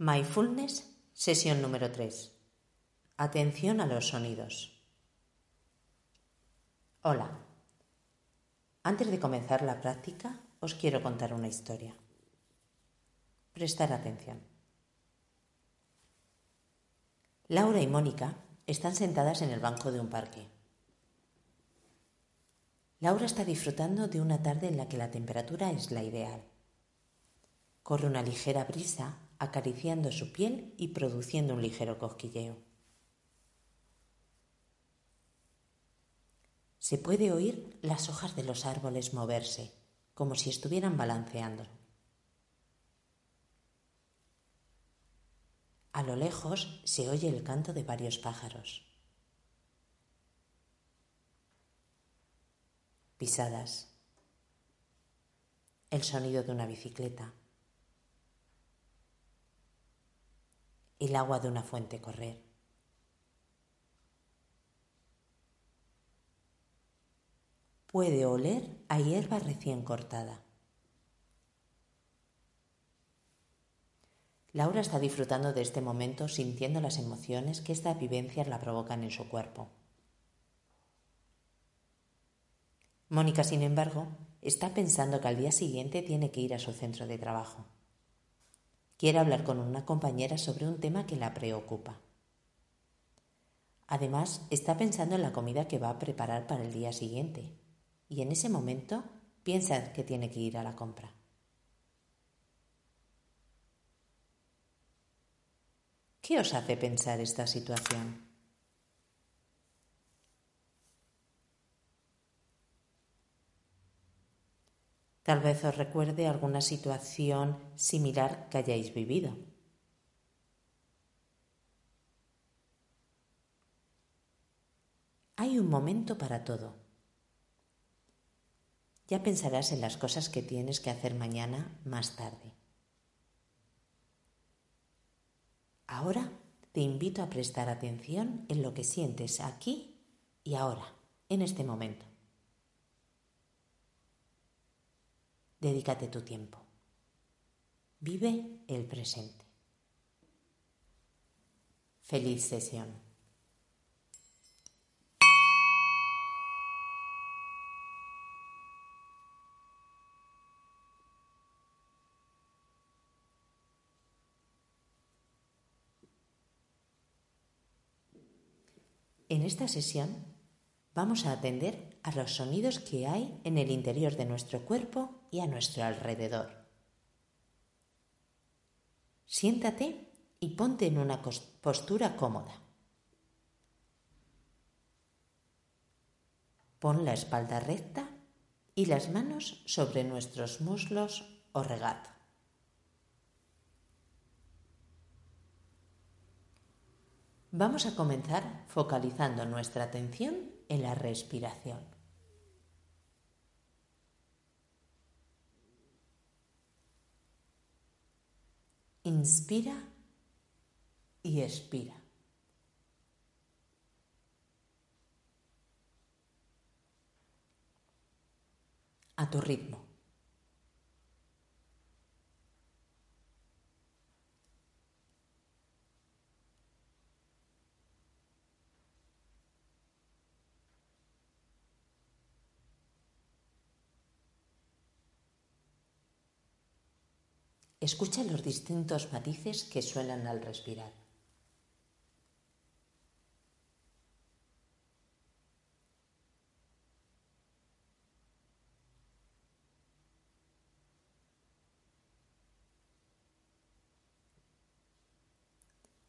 Mindfulness, sesión número 3. Atención a los sonidos. Hola. Antes de comenzar la práctica, os quiero contar una historia. Prestar atención. Laura y Mónica están sentadas en el banco de un parque. Laura está disfrutando de una tarde en la que la temperatura es la ideal. Corre una ligera brisa acariciando su piel y produciendo un ligero cosquilleo. Se puede oír las hojas de los árboles moverse, como si estuvieran balanceando. A lo lejos se oye el canto de varios pájaros. Pisadas. El sonido de una bicicleta. El agua de una fuente correr. Puede oler a hierba recién cortada. Laura está disfrutando de este momento sintiendo las emociones que estas vivencias la provocan en su cuerpo. Mónica, sin embargo, está pensando que al día siguiente tiene que ir a su centro de trabajo. Quiere hablar con una compañera sobre un tema que la preocupa. Además, está pensando en la comida que va a preparar para el día siguiente y en ese momento piensa que tiene que ir a la compra. ¿Qué os hace pensar esta situación? Tal vez os recuerde alguna situación similar que hayáis vivido. Hay un momento para todo. Ya pensarás en las cosas que tienes que hacer mañana más tarde. Ahora te invito a prestar atención en lo que sientes aquí y ahora, en este momento. Dedícate tu tiempo. Vive el presente. Feliz sesión. En esta sesión vamos a atender a los sonidos que hay en el interior de nuestro cuerpo y a nuestro alrededor. Siéntate y ponte en una postura cómoda. Pon la espalda recta y las manos sobre nuestros muslos o regato. Vamos a comenzar focalizando nuestra atención en la respiración. Inspira y expira. A tu ritmo. Escucha los distintos matices que suenan al respirar.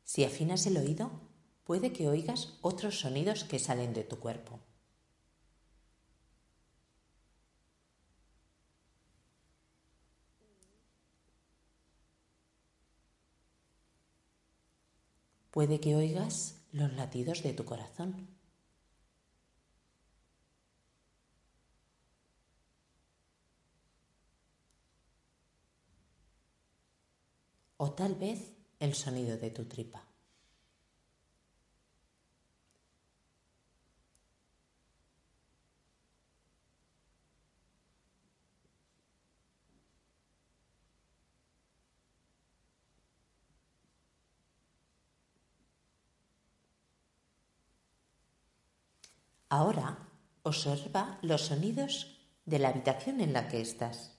Si afinas el oído, puede que oigas otros sonidos que salen de tu cuerpo. Puede que oigas los latidos de tu corazón. O tal vez el sonido de tu tripa. Ahora observa los sonidos de la habitación en la que estás.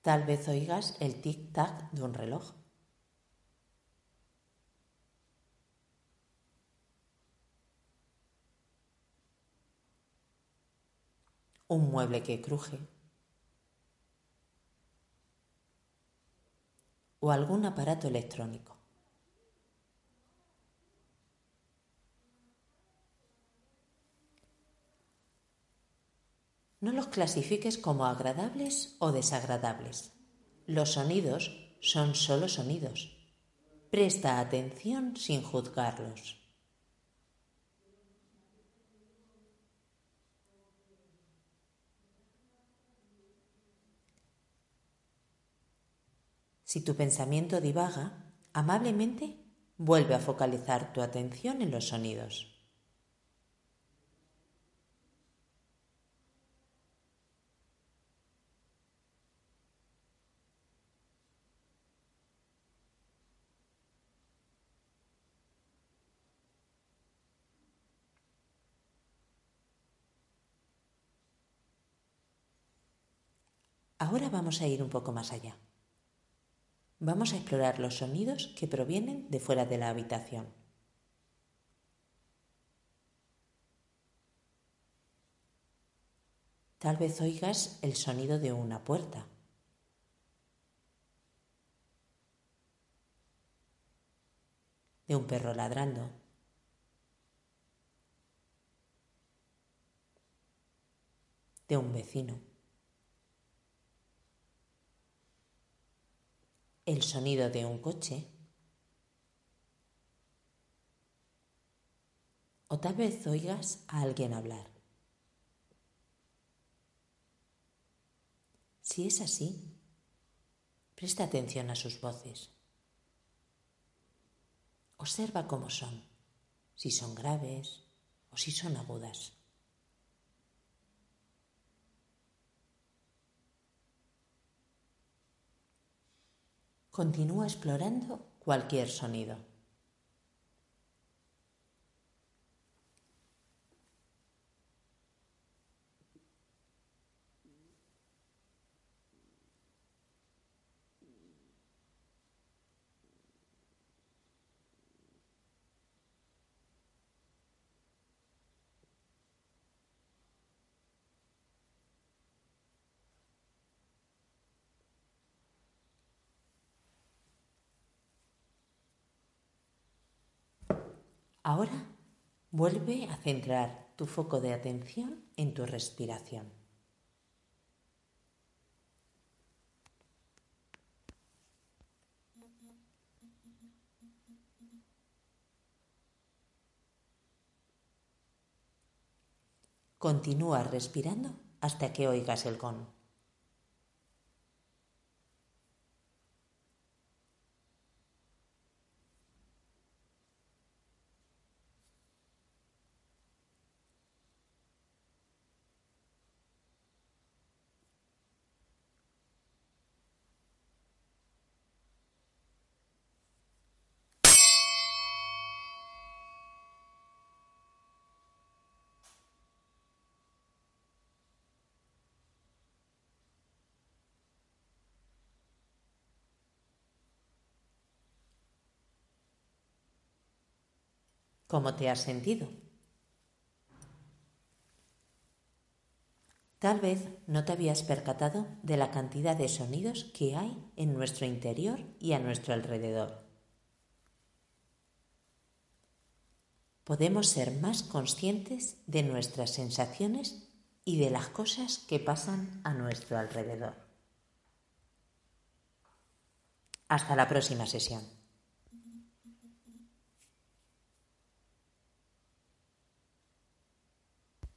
Tal vez oigas el tic-tac de un reloj. Un mueble que cruje. O algún aparato electrónico. No los clasifiques como agradables o desagradables. Los sonidos son solo sonidos. Presta atención sin juzgarlos. Si tu pensamiento divaga, amablemente vuelve a focalizar tu atención en los sonidos. Ahora vamos a ir un poco más allá. Vamos a explorar los sonidos que provienen de fuera de la habitación. Tal vez oigas el sonido de una puerta. De un perro ladrando. De un vecino. El sonido de un coche. O tal vez oigas a alguien hablar. Si es así, presta atención a sus voces. Observa cómo son, si son graves o si son agudas. Continúa explorando cualquier sonido. Ahora vuelve a centrar tu foco de atención en tu respiración. Continúa respirando hasta que oigas el gong. ¿Cómo te has sentido? Tal vez no te habías percatado de la cantidad de sonidos que hay en nuestro interior y a nuestro alrededor. Podemos ser más conscientes de nuestras sensaciones y de las cosas que pasan a nuestro alrededor. Hasta la próxima sesión.